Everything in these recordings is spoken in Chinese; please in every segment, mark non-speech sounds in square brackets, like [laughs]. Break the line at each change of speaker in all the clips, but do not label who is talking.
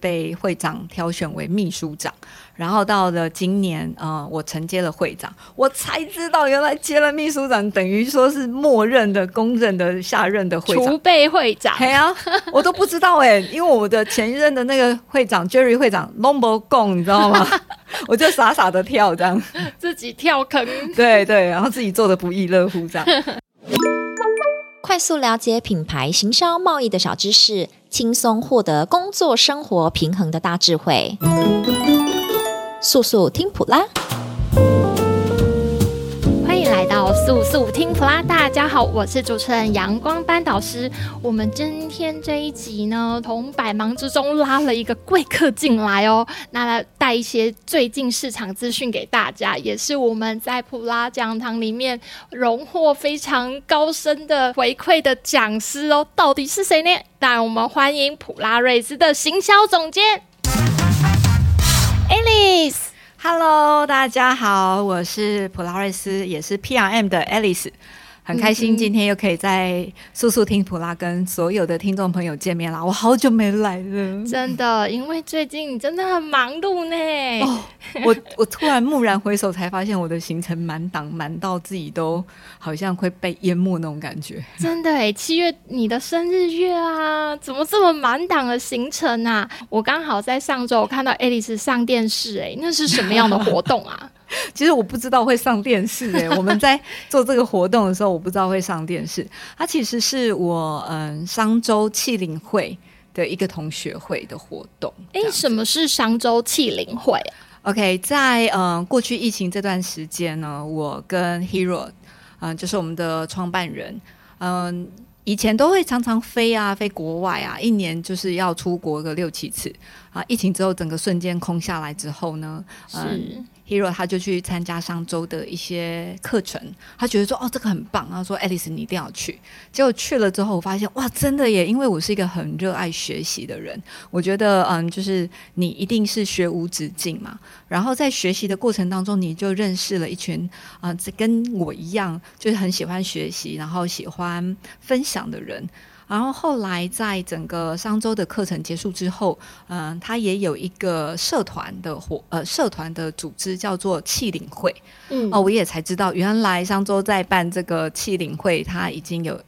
被会长挑选为秘书长。然后到了今年，呃，我承接了会长，我才知道原来接了秘书长，等于说是默认的、公认的下任的会长，
储备会长。
对啊，我都不知道哎，因为我的前任的那个会长 Jerry 会长 Number Gong，你知道吗？[laughs] 我就傻傻的跳这样，
自己跳坑，
对对，然后自己做的不亦乐乎这样。[laughs]
快速了解品牌行销贸易的小知识，轻松获得工作生活平衡的大智慧。速速听普
啦，到速速听普拉。大家好，我是主持人阳光班导师。我们今天这一集呢，从百忙之中拉了一个贵客进来哦，那带一些最近市场资讯给大家，也是我们在普拉讲堂里面荣获非常高深的回馈的讲师哦。到底是谁呢？当然，我们欢迎普拉瑞斯的行销总监。
Hello，大家好，我是普拉瑞斯，也是 PRM 的 Alice。很开心今天又可以在速速听普拉跟所有的听众朋友见面了，我好久没来了，
真的，因为最近你真的很忙碌呢。
哦，我我突然蓦然回首，才发现我的行程满档，满到自己都好像会被淹没那种感觉。
真的哎，七月你的生日月啊，怎么这么满档的行程啊？我刚好在上周我看到 Alice 上电视，哎，那是什么样的活动啊？[laughs]
其实我不知道会上电视诶、欸，[laughs] 我们在做这个活动的时候，我不知道会上电视。它其实是我嗯商周器灵会的一个同学会的活动。
诶，什么是商周器灵会
？OK，在嗯过去疫情这段时间呢，我跟 Hero 嗯就是我们的创办人嗯以前都会常常飞啊飞国外啊，一年就是要出国个六七次啊。疫情之后整个瞬间空下来之后呢，嗯。Hero 他就去参加上周的一些课程，他觉得说哦这个很棒，然后说 Alice 你一定要去。结果去了之后，我发现哇真的耶，因为我是一个很热爱学习的人，我觉得嗯就是你一定是学无止境嘛。然后在学习的过程当中，你就认识了一群啊、嗯、跟我一样就是很喜欢学习，然后喜欢分享的人。然后后来，在整个商周的课程结束之后，嗯、呃，他也有一个社团的活，呃，社团的组织叫做气领会。嗯，哦，我也才知道，原来商周在办这个气领会，他已经有，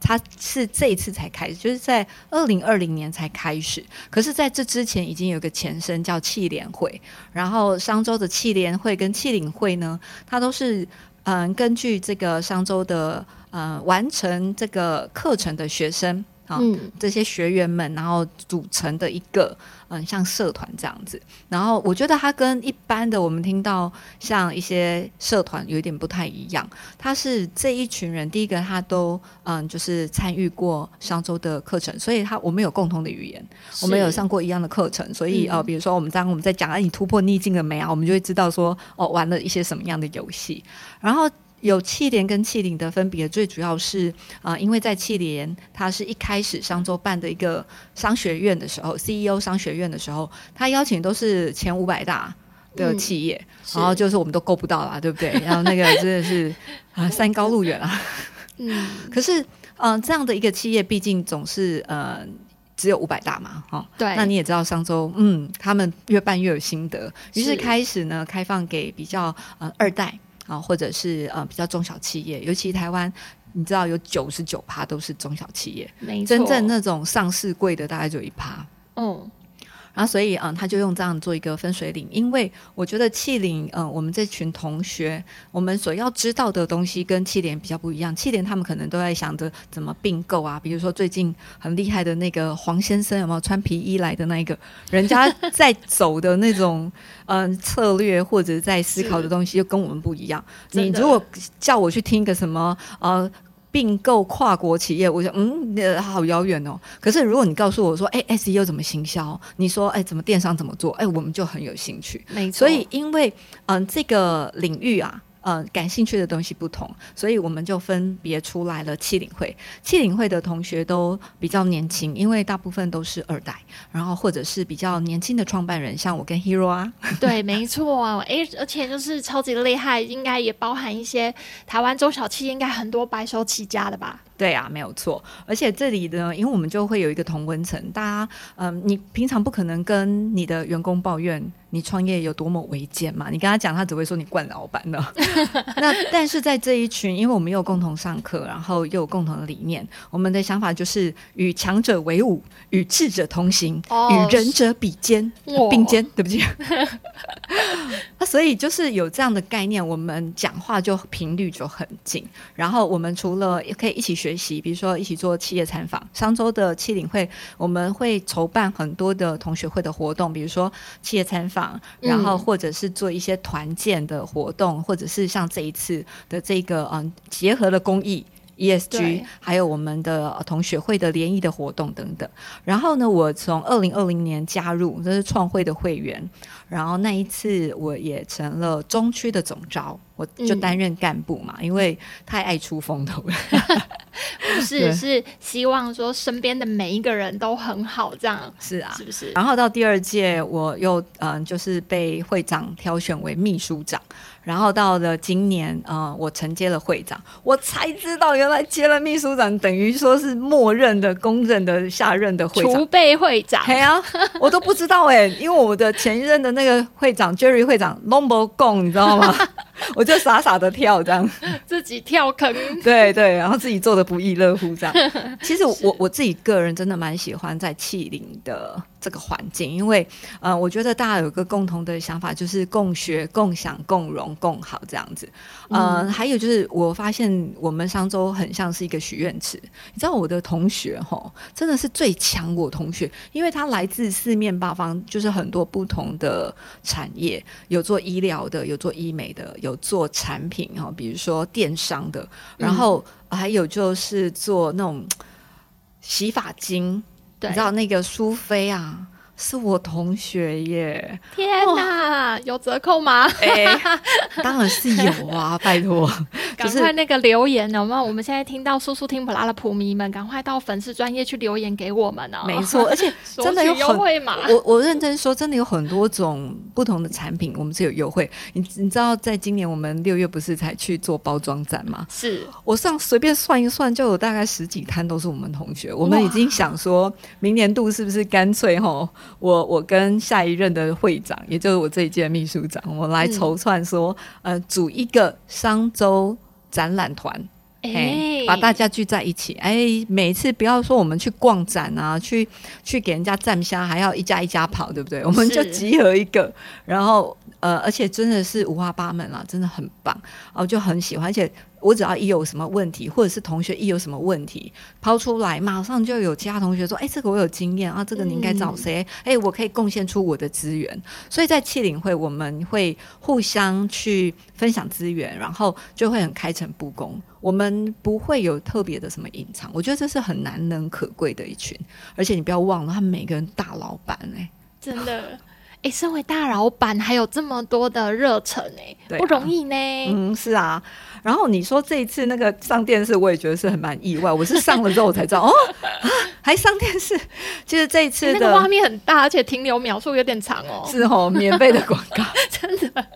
他是这一次才开始，就是在二零二零年才开始。可是，在这之前已经有个前身叫气联会。然后，商周的气联会跟气领会呢，它都是嗯、呃，根据这个商周的。呃，完成这个课程的学生啊，嗯、这些学员们，然后组成的一个嗯、呃，像社团这样子。然后我觉得它跟一般的我们听到像一些社团有一点不太一样。它是这一群人，第一个他都嗯，就是参与过上周的课程，所以他我们有共同的语言，我们有上过一样的课程，所以呃，比如说我们当我们在讲，啊，你突破逆境了没啊？我们就会知道说，哦，玩了一些什么样的游戏，然后。有气联跟气领的分别，最主要是啊、呃，因为在气联，它是一开始商周办的一个商学院的时候，CEO 商学院的时候，他邀请都是前五百大的企业，嗯、然后就是我们都够不到啦，对不对？然后那个真的是啊，山高路远啊。嗯，可是嗯、呃，这样的一个企业，毕竟总是呃只有五百大嘛，哈、哦。对。那你也知道商周，嗯，他们越办越有心得，于是开始呢，开放给比较呃二代。啊，或者是呃比较中小企业，尤其台湾，你知道有九十九趴都是中小企业，没，真正那种上市贵的大概就一趴。嗯。然后，所以，嗯，他就用这样做一个分水岭，因为我觉得气领，嗯，我们这群同学，我们所要知道的东西跟气联比较不一样。气联他们可能都在想着怎么并购啊，比如说最近很厉害的那个黄先生，有没有穿皮衣来的那一个？人家 [laughs] 在走的那种，嗯，策略或者在思考的东西，就跟我们不一样。你如果叫我去听个什么，呃。并购跨国企业，我想，嗯，好遥远哦。可是如果你告诉我说，哎，SEO 怎么行销？你说，哎，怎么电商怎么做？哎，我们就很有兴趣。没错。所以，因为，嗯，这个领域啊。呃，感兴趣的东西不同，所以我们就分别出来了七领会。七领会的同学都比较年轻，因为大部分都是二代，然后或者是比较年轻的创办人，像我跟 Hero 啊。[laughs] 对，没错啊，哎，而且就是超级厉害，应该也包含一些台湾中小企，应该很多白手起家的吧？对啊，没有错。而且这里呢，因为我们就会有一个同温层，大家，嗯、呃，你平常不可能跟你的员工抱怨你创业有多么维艰嘛，你跟他讲，他只会说你惯老板了。[laughs] 那但是在这一群，因为我们有共同上课，然后又有共同的理念，我们的想法就是与强者为伍，与智者同行，
哦、
与仁者比肩、
哦、
并肩。对不起。那 [laughs] 所以就是有这样的概念，我们讲话就频率就很近。然后我们除了也可以一起学习，比如说一起做企业参访。上周的七领会，我们会筹办很多的同学会的活动，比如说企业参访，然后或者是做一些团建的活动，嗯、或者是像这一次的这个嗯结合了公益。ESG，还有我们的同学会的联谊的活动等等。然后呢，我从二零二零年加入，这是创会的会员。然后那一次，我也成了中区的总招，我就担任干部嘛，嗯、因为太爱出风头了。
不是，是希望说身边的每一个人都很好，这样
是啊，
是不是？
然后到第二届，我又嗯、呃，就是被会长挑选为秘书长。然后到了今年，呃，我承接了会长，我才知道原来接了秘书长，等于说是默认的、公认的下任的会长，
储备会长。
对啊，我都不知道哎，因为我的前一任的那个会长 Jerry 会长 Lombo Gong，你知道吗？[laughs] 我就傻傻的跳这样，
自己跳坑，[laughs]
对对，然后自己做的不亦乐乎这样。[laughs] 其实我我自己个人真的蛮喜欢在气灵的这个环境，因为呃，我觉得大家有个共同的想法，就是共学、共享、共荣、共好这样子。呃，嗯、还有就是我发现我们商周很像是一个许愿池。你知道我的同学哈，真的是最强我同学，因为他来自四面八方，就是很多不同的产业，有做医疗的，有做医美的，有做产品哈，比如说电商的，然后还有就是做那种洗发精。对你知道那个苏菲啊，是我同学耶！
天哪，哦、有折扣吗？
哎、欸，[laughs] 当然是有啊，[laughs] 拜托，
赶快那个留言有没有？我们现在听到叔叔听普拉的普迷们，赶快到粉丝专业去留言给我们哦。
没错，而且 [laughs] 真的有优
惠嘛？
我我认真说，真的有很多种不同的产品，我们是有优惠。你你知道，在今年我们六月不是才去做包装展吗？
是
我上随便算一算，就有大概十几摊都是我们同学。我们已经想说，明年度是不是干脆吼？我我跟下一任的会长，也就是我这一届秘书长，我来筹算说，嗯、呃，组一个商周展览团，哎、欸，把大家聚在一起，哎、欸，每次不要说我们去逛展啊，去去给人家站虾，还要一家一家跑，对不对？我们就集合一个，然后呃，而且真的是五花八门啦，真的很棒，哦就很喜欢，而且。我只要一有什么问题，或者是同学一有什么问题抛出来，马上就有其他同学说：“哎、欸，这个我有经验啊，这个你应该找谁？哎、嗯欸，我可以贡献出我的资源。”所以在气领会，我们会互相去分享资源，然后就会很开诚布公。我们不会有特别的什么隐藏，我觉得这是很难能可贵的一群。而且你不要忘了，他们每个人大老板哎、欸，
真的。[laughs] 哎，身为大老板，还有这么多的热忱，哎，不容易呢。
嗯，是啊。然后你说这一次那个上电视，我也觉得是很蛮意外。我是上了之后我才知道，哦，[laughs] 还上电视。其实这一次的
那个画面很大，而且停留秒数有点长哦。
是哦，免费的广告，[laughs]
真的。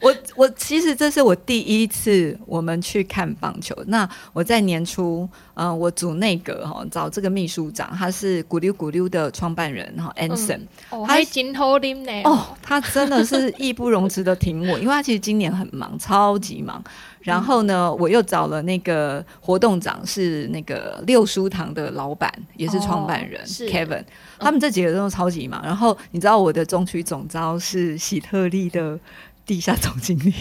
我我其实这是我第一次我们去看棒球。那我在年初，嗯、呃，我组内阁哈，找这个秘书长，他是咕溜咕溜的创办人哈，Anson，
他还金头林呢。
哦，他真的是义不容辞的挺我，因为他其实今年很忙，超级忙。然后呢，我又找了那个活动长，是那个六书堂的老板，也是创办人、哦、Kevin，他们这几个人都超级忙。然后你知道我的中区总招是喜特利的。地下总经理，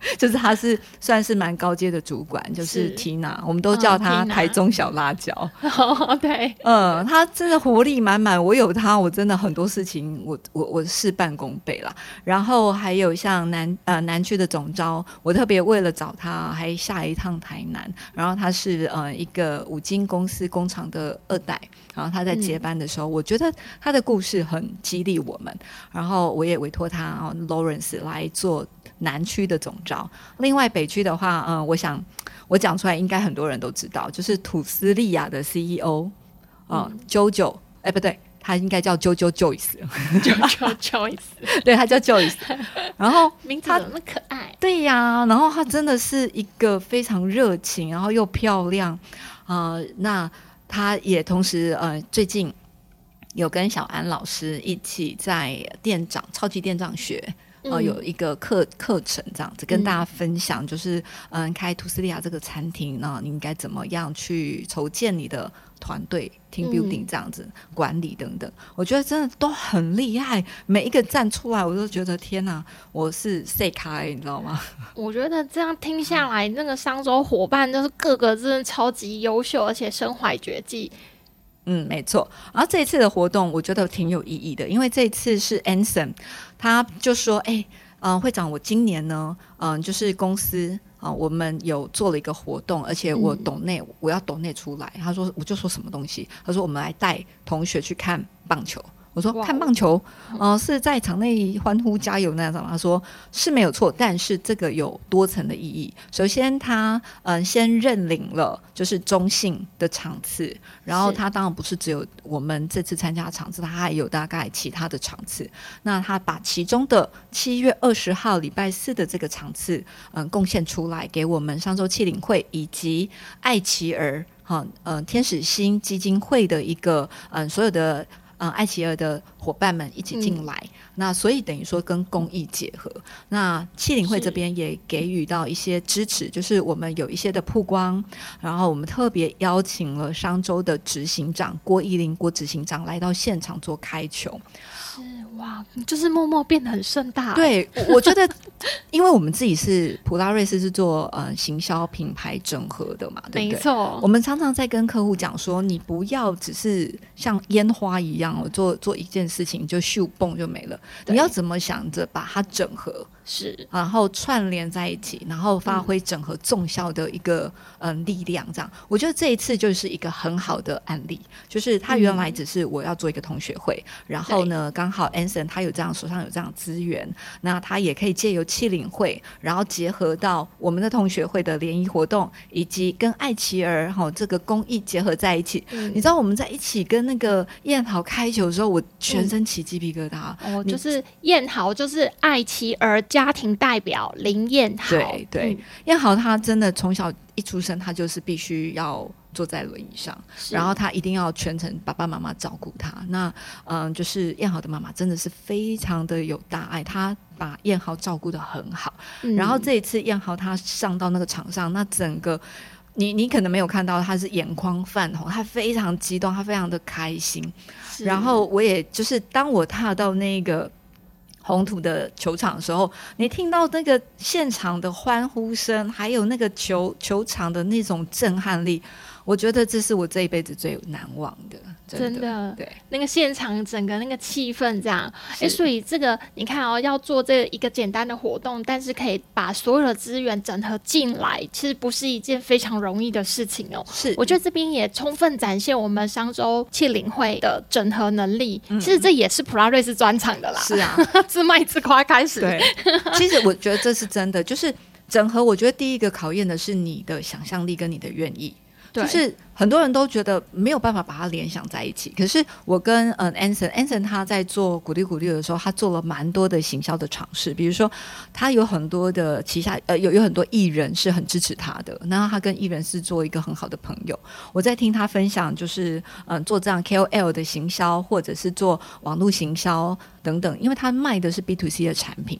[laughs] 就是他是算是蛮高阶的主管，就是 Tina，我们都叫他台中小辣椒。[laughs]
哦，对，
嗯，他真的活力满满，我有他，我真的很多事情我我我事半功倍啦。然后还有像南呃南区的总招，我特别为了找他，还下一趟台南。然后他是呃一个五金公司工厂的二代，然后他在接班的时候，嗯、我觉得他的故事很激励我们。然后我也委托他哦 Lawrence 来做。做南区的总招，另外北区的话，嗯，我想我讲出来应该很多人都知道，就是土斯利亚的 CEO，嗯，JoJo，哎，不对，他应该叫 JoJo Joyce，JoJo Joyce，[laughs] [laughs] 对，他叫 Joyce，然后 [laughs]
名字怎么那么可爱？
对呀，然后他真的是一个非常热情，然后又漂亮。呃，那他也同时呃最近有跟小安老师一起在店长超级店长学。呃，有一个课课程这样子跟大家分享，就是嗯，开图斯利亚这个餐厅，呢你应该怎么样去筹建你的团队，team building 这样子、嗯、管理等等，我觉得真的都很厉害。每一个站出来，我都觉得天哪，我是 C 咖，你知道吗？[laughs]
我觉得这样听下来，那个商周伙伴就是个个真的超级优秀，而且身怀绝技。
嗯，没错。然后这一次的活动，我觉得挺有意义的，因为这一次是 Anson，他就说：“哎，嗯、呃，会长，我今年呢，嗯、呃，就是公司啊、呃，我们有做了一个活动，而且我懂内，嗯、我要懂内出来。”他说：“我就说什么东西？”他说：“我们来带同学去看棒球。”我说看棒球，哦、呃，是在场内欢呼加油那样子。他说是没有错，但是这个有多层的意义。首先，他嗯、呃、先认领了就是中性的场次，然后他当然不是只有我们这次参加的场次，他还有大概其他的场次。那他把其中的七月二十号礼拜四的这个场次，嗯、呃，贡献出来给我们上周七领会以及爱奇儿哈嗯、呃、天使星基金会的一个嗯、呃、所有的。嗯，爱奇儿的伙伴们一起进来，嗯、那所以等于说跟公益结合。那气领会这边也给予到一些支持，就是我们有一些的曝光，然后我们特别邀请了商周的执行长郭依林郭执行长来到现场做开球。
哇，就是默默变得很盛大。
对，我觉得，因为我们自己是普拉瑞斯是做呃行销品牌整合的嘛，对不对？
没错。
我们常常在跟客户讲说，你不要只是像烟花一样，做做一件事情就咻蹦就没了。你要怎么想着把它整合？是，然后串联在一起，然后发挥整合综效的一个嗯、呃、力量，这样，我觉得这一次就是一个很好的案例，就是他原来只是我要做一个同学会，嗯、然后呢，刚好 Anson 他有这样手上有这样资源，那他也可以借由企领会，然后结合到我们的同学会的联谊活动，以及跟爱琪儿哈这个公益结合在一起。嗯、你知道我们在一起跟那个燕豪开球的时候，我全身起鸡皮疙瘩。
哦，就是燕豪，就是爱琪儿。家庭代表林燕豪，
对对，嗯、燕豪他真的从小一出生，他就是必须要坐在轮椅上，然后他一定要全程爸爸妈妈照顾他。那嗯，就是燕豪的妈妈真的是非常的有大爱，他把燕豪照顾的很好。嗯、然后这一次燕豪他上到那个场上，那整个你你可能没有看到，他是眼眶泛红，他非常激动，他非常的开心。然后我也就是当我踏到那个。红土的球场的时候，你听到那个现场的欢呼声，还有那个球球场的那种震撼力，我觉得这是我这一辈子最难忘的。真的，真的对
那个现场整个那个气氛这样，哎、欸，所以这个你看哦，要做这一个简单的活动，但是可以把所有的资源整合进来，其实不是一件非常容易的事情哦。是，我觉得这边也充分展现我们商周企领会的整合能力。嗯、其实这也是普拉瑞斯专场的啦。是啊，[laughs] 自卖自夸开始。
对，其实我觉得这是真的，就是整合。我觉得第一个考验的是你的想象力跟你的愿意。就是很多人都觉得没有办法把它联想在一起，可是我跟嗯 Anson Anson 他在做鼓励鼓励的时候，他做了蛮多的行销的尝试，比如说他有很多的旗下呃有有很多艺人是很支持他的，那他跟艺人是做一个很好的朋友。我在听他分享，就是嗯做这样 KOL 的行销，或者是做网络行销等等，因为他卖的是 B to C 的产品。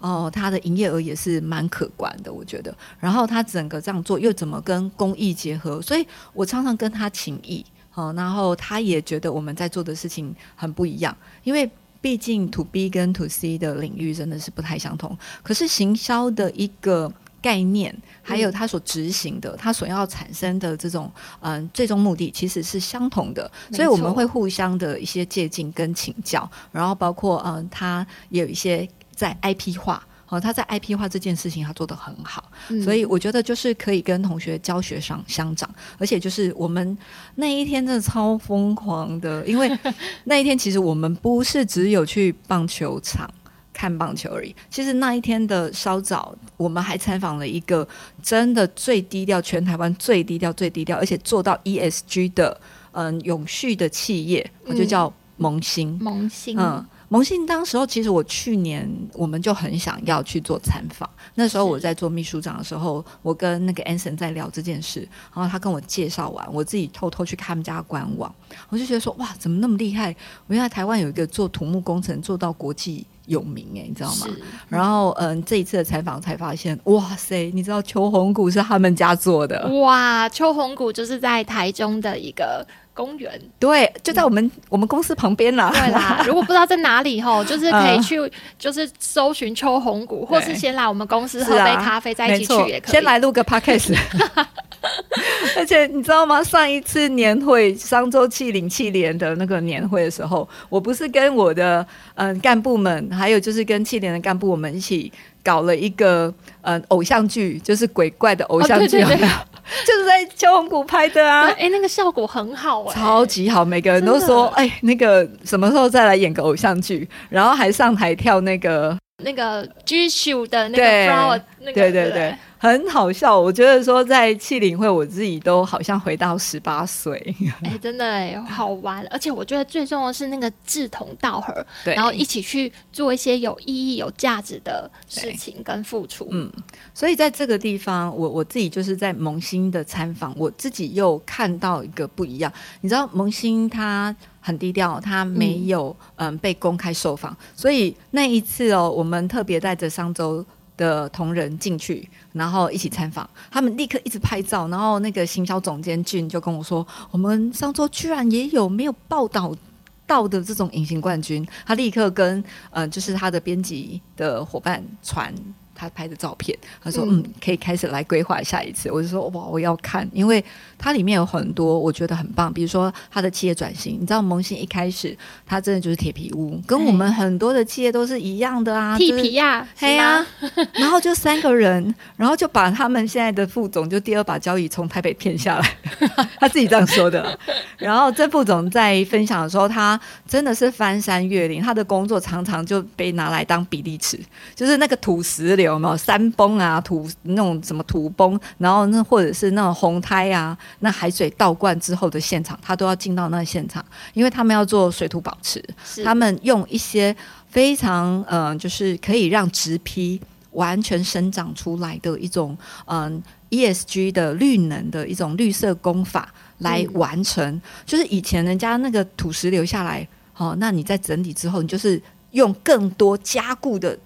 哦，他的营业额也是蛮可观的，我觉得。然后他整个这样做，又怎么跟公益结合？所以我常常跟他请益，哦，然后他也觉得我们在做的事情很不一样，因为毕竟 To B 跟 To C 的领域真的是不太相同。可是行销的一个概念，还有他所执行的，他所要产生的这种嗯最终目的，其实是相同的。所以我们会互相的一些借鉴跟请教，然后包括嗯，他也有一些。在 IP 化，哦，他在 IP 化这件事情他做得很好，嗯、所以我觉得就是可以跟同学教学上相长，而且就是我们那一天真的超疯狂的，因为 [laughs] 那一天其实我们不是只有去棒球场看棒球而已，其实那一天的稍早，我们还采访了一个真的最低调，全台湾最低调、最低调，而且做到 ESG 的嗯永续的企业，我就叫萌新，
萌新，
嗯。萌信当时候，其实我去年我们就很想要去做参访。那时候我在做秘书长的时候，我跟那个 Anson 在聊这件事，然后他跟我介绍完，我自己偷偷去看他们家官网，我就觉得说哇，怎么那么厉害？原来台湾有一个做土木工程做到国际有名诶，你知道吗？然后嗯，这一次的采访才发现，哇塞，你知道秋红谷是他们家做的？
哇，秋红谷就是在台中的一个。公园
对，就在我们、嗯、我们公司旁边啦。
对啦，[laughs] 如果不知道在哪里吼，就是可以去，就是搜寻秋红谷，或是先来我们公司喝杯咖啡，再一起去也可以。
先来录个 podcast。[laughs] [laughs] 而且你知道吗？上一次年会，商周七零七联的那个年会的时候，我不是跟我的嗯干部们，还有就是跟七联的干部，我们一起搞了一个嗯偶像剧，就是鬼怪的偶像剧。哦对对对就是在秋红谷拍的啊！
哎、欸，那个效果很好哎、欸，
超级好，每个人都说哎、欸，那个什么时候再来演个偶像剧，然后还上台跳那个
那个 G 秀的那个 flower，那个
对对对。对很好笑，我觉得说在气领会，我自己都好像回到十八岁。
哎、欸，真的哎，好玩，而且我觉得最重要的是那个志同道合，
对，
然后一起去做一些有意义、有价值的事情跟付出。
嗯，所以在这个地方，我我自己就是在萌新的参访，我自己又看到一个不一样。你知道萌新他很低调，他没有嗯，嗯被公开受访，所以那一次哦，我们特别带着商周的同仁进去。然后一起参访，他们立刻一直拍照。然后那个行销总监俊就跟我说：“我们上周居然也有没有报道到的这种隐形冠军。”他立刻跟嗯、就是他的编辑的伙伴传。他拍的照片，他说：“嗯，可以开始来规划下一次。”我就说：“哇，我要看，因为它里面有很多我觉得很棒，比如说他的企业转型。你知道，萌新一开始他真的就是铁皮屋，跟我们很多的企业都是一样的啊，
铁皮呀，
黑呀。[laughs] 然后就三个人，然后就把他们现在的副总就第二把交椅从台北骗下来，[laughs] 他自己这样说的。然后这副总在分享的时候，他真的是翻山越岭，他的工作常常就被拿来当比例尺，就是那个土石流。有没有山崩啊，土那种什么土崩，然后那或者是那种洪灾啊，那海水倒灌之后的现场，他都要进到那现场，因为他们要做水土保持，他们用一些非常嗯、呃，就是可以让植批完全生长出来的一种嗯、呃、ESG 的绿能的一种绿色工法来完成，嗯、就是以前人家那个土石流下来，哦，那你在整理之后，你就是用更多加固的。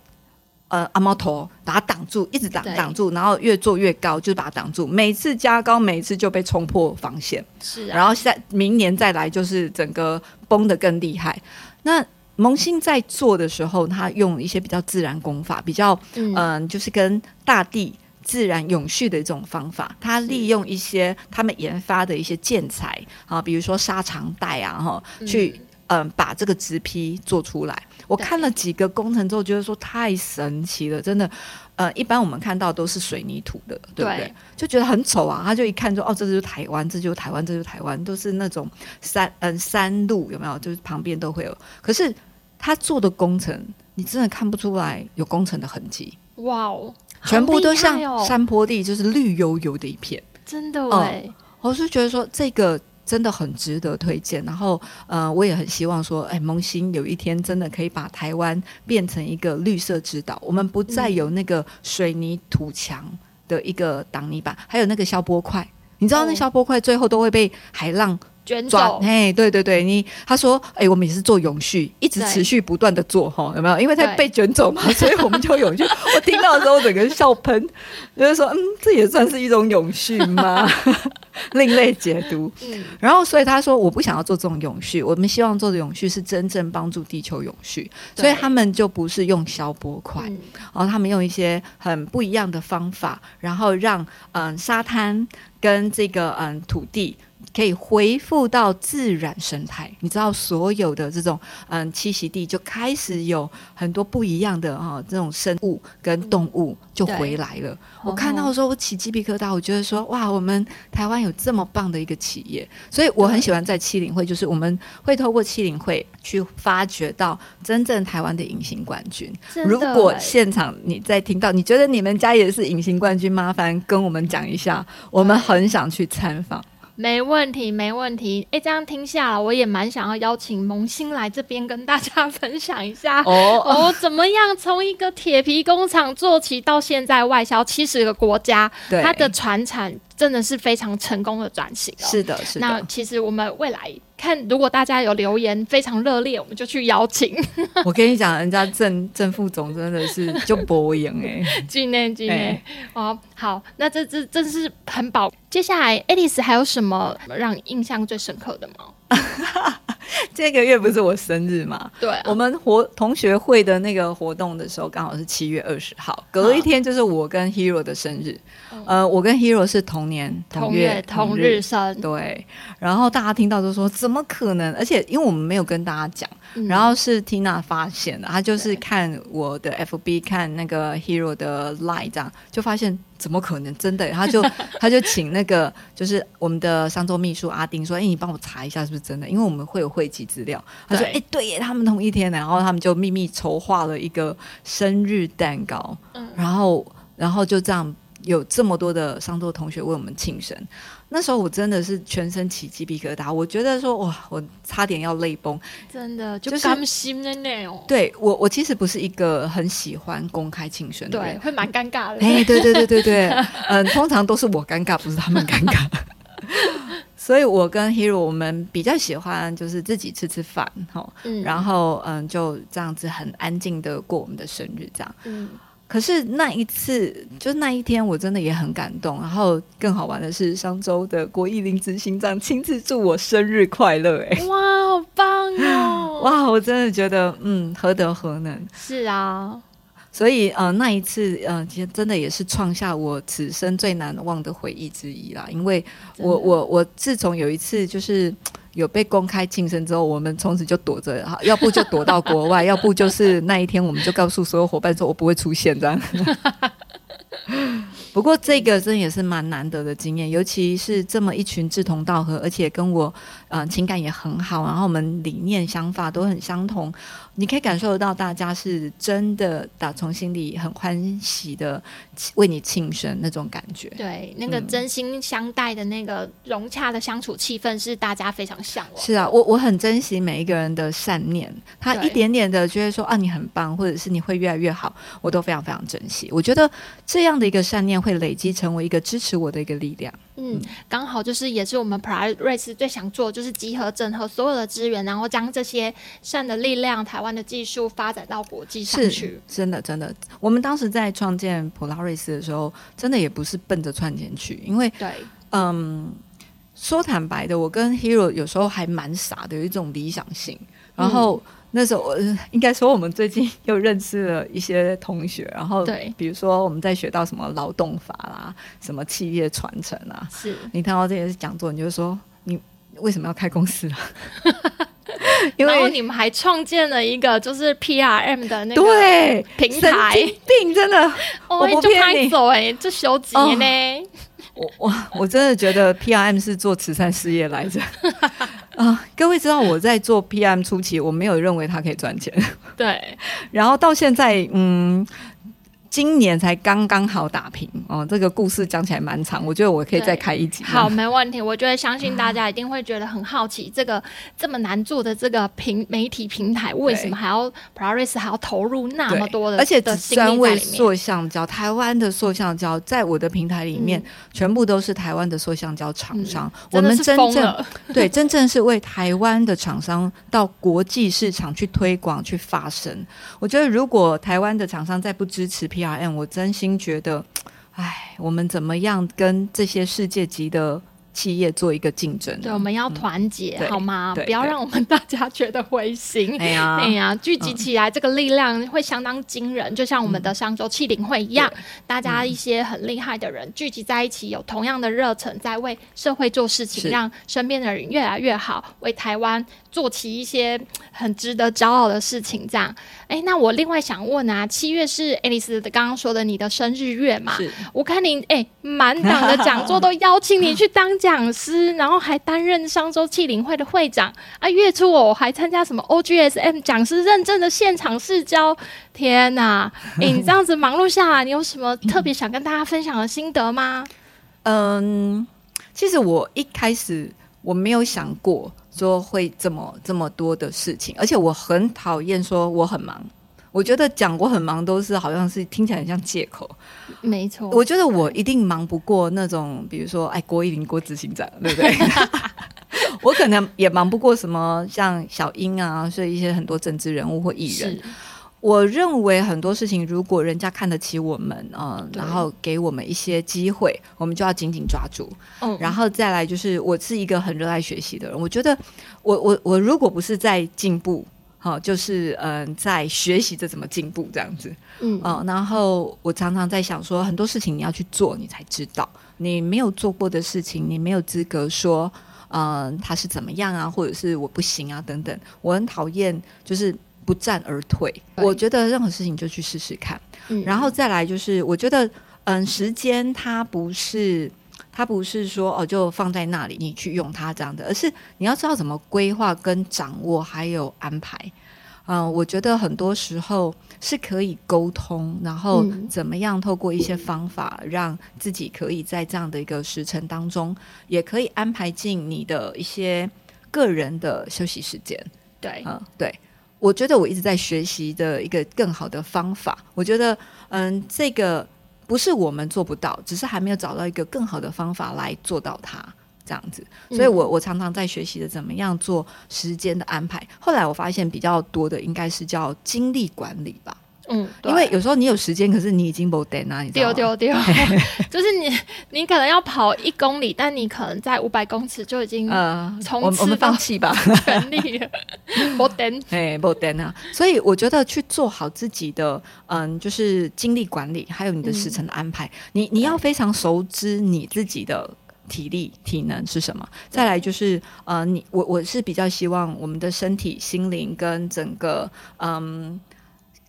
呃，阿猫头把它挡住，一直挡挡住，然后越做越高，就把它挡住。每次加高，每次就被冲破防线。
是、啊，
然后在明年再来，就是整个崩的更厉害。那萌新在做的时候，他用一些比较自然功法，比较嗯、呃，就是跟大地自然永续的一种方法。他利用一些他们研发的一些建材啊，比如说沙长带啊，哈，去。嗯，把这个植批做出来。我看了几个工程之后，觉得说太神奇了，真的。呃，一般我们看到都是水泥土的，对不对？对，就觉得很丑啊。他就一看说，哦，这就是台湾，这就是台湾，这就是台湾，都是那种山嗯山路有没有？就是旁边都会有。可是他做的工程，你真的看不出来有工程的痕迹。
哇哦，
全部都像山坡地，就是绿油油的一片。
真的哎、嗯，
我是觉得说这个。真的很值得推荐，然后，呃，我也很希望说，哎，萌新有一天真的可以把台湾变成一个绿色之岛，我们不再有那个水泥土墙的一个挡泥板，还有那个消波块，你知道那消波块最后都会被海浪。
卷走，
哎，对对对，你他说，哎，我们也是做永续，一直持续不断的做哈，有没有？因为他被卷走嘛，所以我们就永续。我听到的时候，整个笑喷，就是说，嗯，这也算是一种永续吗？[laughs] 另类解读。嗯，然后所以他说，我不想要做这种永续，我们希望做的永续是真正帮助地球永续，所以他们就不是用消波块，然后他们用一些很不一样的方法，然后让嗯沙滩跟这个嗯土地。可以恢复到自然生态，你知道所有的这种嗯栖息地就开始有很多不一样的哈、哦、这种生物跟动物就回来了。嗯、我看到的时候我起鸡皮疙瘩，我觉得说哇，我们台湾有这么棒的一个企业，所以我很喜欢在七零会，就是我们会透过七零会去发掘到真正台湾的隐形冠军。如果现场你在听到，你觉得你们家也是隐形冠军，麻烦跟我们讲一下，我们很想去参访。
没问题，没问题。哎，这样听下来，我也蛮想要邀请萌新来这边跟大家分享一下哦哦，怎么样从一个铁皮工厂做起，到现在外销七十个国家，对它的传产真的是非常成功的转型哦。
是的，是的。
那其实我们未来。看，如果大家有留言非常热烈，我们就去邀请。[laughs]
我跟你讲，人家郑郑副总真的是就博赢 [laughs] 哎，
纪念纪念哦，好，那这这真是很宝。接下来，Alice 还有什么让你印象最深刻的吗？[laughs] [laughs]
这个月不是我生日嘛？
对、啊，
我们活同学会的那个活动的时候，刚好是七月二十号，隔一天就是我跟 Hero 的生日。呃，我跟 Hero 是同年同月
同日生，
对。然后大家听到都说怎么可能？而且因为我们没有跟大家讲，嗯、然后是 Tina 发现的，她就是看我的 FB 看那个 Hero 的 Line 这样，就发现怎么可能真的？他就 [laughs] 他就请那个就是我们的商周秘书阿丁说：“哎，你帮我查一下是不是真的？因为我们会有汇集资料。”他说：“哎，对耶，他们同一天，然后他们就秘密筹划了一个生日蛋糕，嗯、然后然后就这样。”有这么多的商周同学为我们庆生，那时候我真的是全身起鸡皮疙瘩，我觉得说哇，我差点要泪崩，
真的就甘心的那种。
对我，我其实不是一个很喜欢公开庆生的人，
对，会蛮尴尬的。
哎，对对对对对，嗯，[laughs] 通常都是我尴尬，不是他们尴尬。[laughs] 所以我跟 Hero 我们比较喜欢就是自己吃吃饭，嗯，然后嗯就这样子很安静的过我们的生日，这样，嗯。可是那一次，就那一天，我真的也很感动。然后更好玩的是，商周的郭奕林执行长亲自祝我生日快乐！哎，
哇，好棒哦！[laughs]
哇，我真的觉得，嗯，何德何能？
是啊，
所以呃，那一次呃，其实真的也是创下我此生最难忘的回忆之一啦。因为我我我自从有一次就是。有被公开晋升之后，我们从此就躲着，哈，要不就躲到国外，[laughs] 要不就是那一天我们就告诉所有伙伴说，我不会出现这样。不过这个真的也是蛮难得的经验，尤其是这么一群志同道合，而且跟我呃情感也很好，然后我们理念想法都很相同，你可以感受得到大家是真的打从心里很欢喜的为你庆生那种感觉。
对，那个真心相待的那个融洽的相处气氛是大家非常向往。
是啊，我我很珍惜每一个人的善念，他一点点的觉得说啊你很棒，或者是你会越来越好，我都非常非常珍惜。我觉得这样的一个善念。会累积成为一个支持我的一个力量。
嗯，刚好就是也是我们 Pride.Race 最想做，就是集合整合所有的资源，然后将这些善的力量、台湾的技术发展到国际上去。
真的，真的，我们当时在创建 Pride.Race 的时候，真的也不是奔着赚钱去，因为
对，
嗯，说坦白的，我跟 Hero 有时候还蛮傻的，有一种理想性，然后。嗯那时候我应该说，我们最近又认识了一些同学，然后对，比如说我们在学到什么劳动法啦，什么企业传承啊，
是
你看到这些讲座，你就说你为什么要开公司啊？[laughs]
因为然后你们还创建了一个就是 PRM 的那个平台，
病真的，
哦、我不骗你，走哎，这小几年呢？
我我我真的觉得 PRM 是做慈善事业来着。啊、呃，各位知道我在做 PM 初期，我没有认为它可以赚钱。
对，[laughs]
然后到现在，嗯。今年才刚刚好打平哦，这个故事讲起来蛮长，我觉得我可以再开一集。
好，没问题。我觉得相信大家一定会觉得很好奇，这个这么难做的这个平媒体平台，为什么还要 Pride.Race 还要投入那么多的？
而且只专为塑橡胶，台湾的塑橡胶，在我的平台里面，嗯、全部都是台湾的塑橡胶厂商。嗯、我们真正 [laughs] 对真正是为台湾的厂商到国际市场去推广、去发声。我觉得如果台湾的厂商再不支持 P。我真心觉得，哎，我们怎么样跟这些世界级的企业做一个竞争？
对，我们要团结，嗯、好吗？不要让我们大家觉得灰心。[laughs] 哎呀，[laughs] 哎呀，聚集起来，这个力量会相当惊人，嗯、就像我们的商周气灵会一样，大家一些很厉害的人聚集在一起，有同样的热忱，在为社会做事情，让身边的人越来越好，为台湾。做起一些很值得骄傲的事情，这样。哎、欸，那我另外想问啊，七月是 Alice 的刚刚说的你的生日月嘛？是。我看你哎，满、欸、档的讲座都邀请你去当讲师，然后还担任商周企领会的会长啊。月初我还参加什么 OGSM 讲师认证的现场试教。天哪！哎、欸，你这样子忙碌下来，你有什么特别想跟大家分享的心得吗？[laughs]
嗯。其实我一开始我没有想过说会这么这么多的事情，而且我很讨厌说我很忙。我觉得讲我很忙都是好像是听起来很像借口。
没错，
我觉得我一定忙不过那种，比如说哎郭一林郭执行长，对不对？[laughs] 我可能也忙不过什么像小英啊，所以一些很多政治人物或艺人。我认为很多事情，如果人家看得起我们嗯、呃，然后给我们一些机会，我们就要紧紧抓住。嗯，然后再来就是，我是一个很热爱学习的人。我觉得我，我我我如果不是在进步，好、呃，就是嗯、呃，在学习着怎么进步这样子。嗯、哦、然后我常常在想说，很多事情你要去做，你才知道。你没有做过的事情，你没有资格说，嗯、呃，他是怎么样啊，或者是我不行啊等等。我很讨厌就是。不战而退，我觉得任何事情就去试试看，嗯，然后再来就是，我觉得，嗯，时间它不是，它不是说哦，就放在那里你去用它这样的，而是你要知道怎么规划、跟掌握还有安排。嗯，我觉得很多时候是可以沟通，然后怎么样透过一些方法，让自己可以在这样的一个时辰当中，也可以安排进你的一些个人的休息时间。
对，
嗯，对。我觉得我一直在学习的一个更好的方法。我觉得，嗯，这个不是我们做不到，只是还没有找到一个更好的方法来做到它这样子。所以我我常常在学习的怎么样做时间的安排。后来我发现比较多的应该是叫精力管理吧。
嗯，
因为有时候你有时间，可是你已经不等了，你知道吗？
丢丢丢，[laughs] 就是你，你可能要跑一公里，但你可能在五百公尺就已经呃，从
我们放弃吧，[laughs]
全力了，没电，[laughs]
哎，不等啊！所以我觉得去做好自己的，嗯，就是精力管理，还有你的时程的安排，嗯、你你要非常熟知你自己的体力体能是什么。再来就是，呃，你我我是比较希望我们的身体、心灵跟整个，嗯。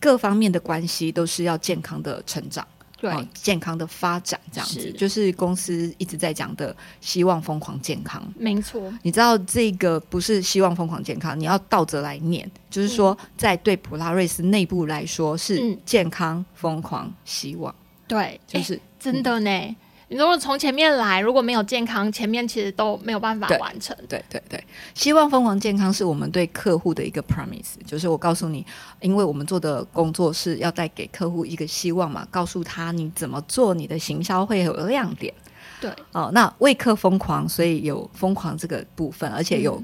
各方面的关系都是要健康的成长，对，哦、健康的发展，这样子是。就是公司一直在讲的，希望疯狂健康，
没错。
你知道这个不是希望疯狂健康，你要倒着来念，就是说，在对普拉瑞斯内部来说是健康、疯狂、希望，
对，
就是、
欸、真的呢。嗯你如果从前面来，如果没有健康，前面其实都没有办法完成。
对对对，对，希望疯狂健康是我们对客户的一个 promise，就是我告诉你，因为我们做的工作是要带给客户一个希望嘛，告诉他你怎么做，你的行销会有亮点。
对，
哦，那为客疯狂，所以有疯狂这个部分，而且有。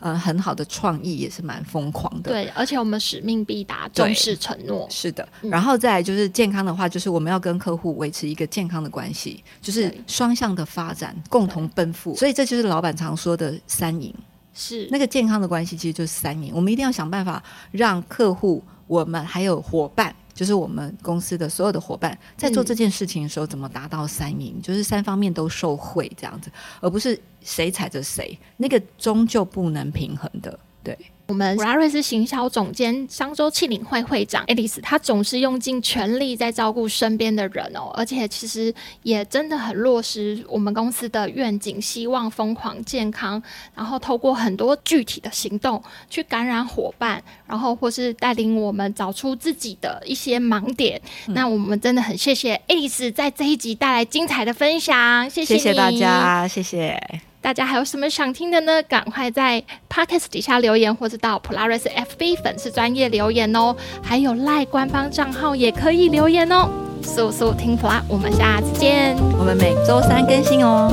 嗯嗯，很好的创意也是蛮疯狂的。
对，而且我们使命必达，重视承诺。
是的，然后再来就是健康的话，就是我们要跟客户维持一个健康的关系，就是双向的发展，共同奔赴。所以这就是老板常说的三赢。
是
那个健康的关系，其实就是三赢。我们一定要想办法让客户、我们还有伙伴。就是我们公司的所有的伙伴在做这件事情的时候，怎么达到三赢？就是三方面都受惠这样子，而不是谁踩着谁，那个终究不能平衡的，对。
我们普拉瑞斯行销总监商周企领会会长 Alice，她总是用尽全力在照顾身边的人哦，而且其实也真的很落实我们公司的愿景，希望疯狂健康，然后透过很多具体的行动去感染伙伴，然后或是带领我们找出自己的一些盲点。嗯、那我们真的很谢谢 Alice 在这一集带来精彩的分享，谢谢，
谢谢大家，谢谢。
大家还有什么想听的呢？赶快在 Podcast 底下留言，或者到 Polaris FB 粉丝专业留言哦。还有 LINE 官方账号也可以留言哦。速速听普拉，我们下次见。
我们每周三更新哦。